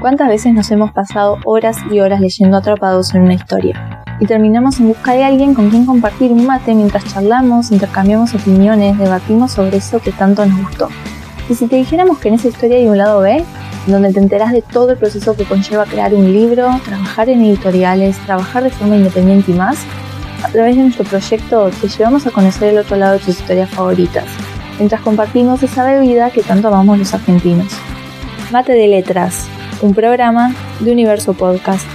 ¿Cuántas veces nos hemos pasado horas y horas leyendo atrapados en una historia? Y terminamos en busca de alguien con quien compartir un mate mientras charlamos, intercambiamos opiniones, debatimos sobre eso que tanto nos gustó. Y si te dijéramos que en esa historia hay un lado B, donde te enterás de todo el proceso que conlleva crear un libro, trabajar en editoriales, trabajar de forma independiente y más, a través de nuestro proyecto te llevamos a conocer el otro lado de tus historias favoritas, mientras compartimos esa bebida que tanto amamos los argentinos. Mate de Letras, un programa de Universo Podcast.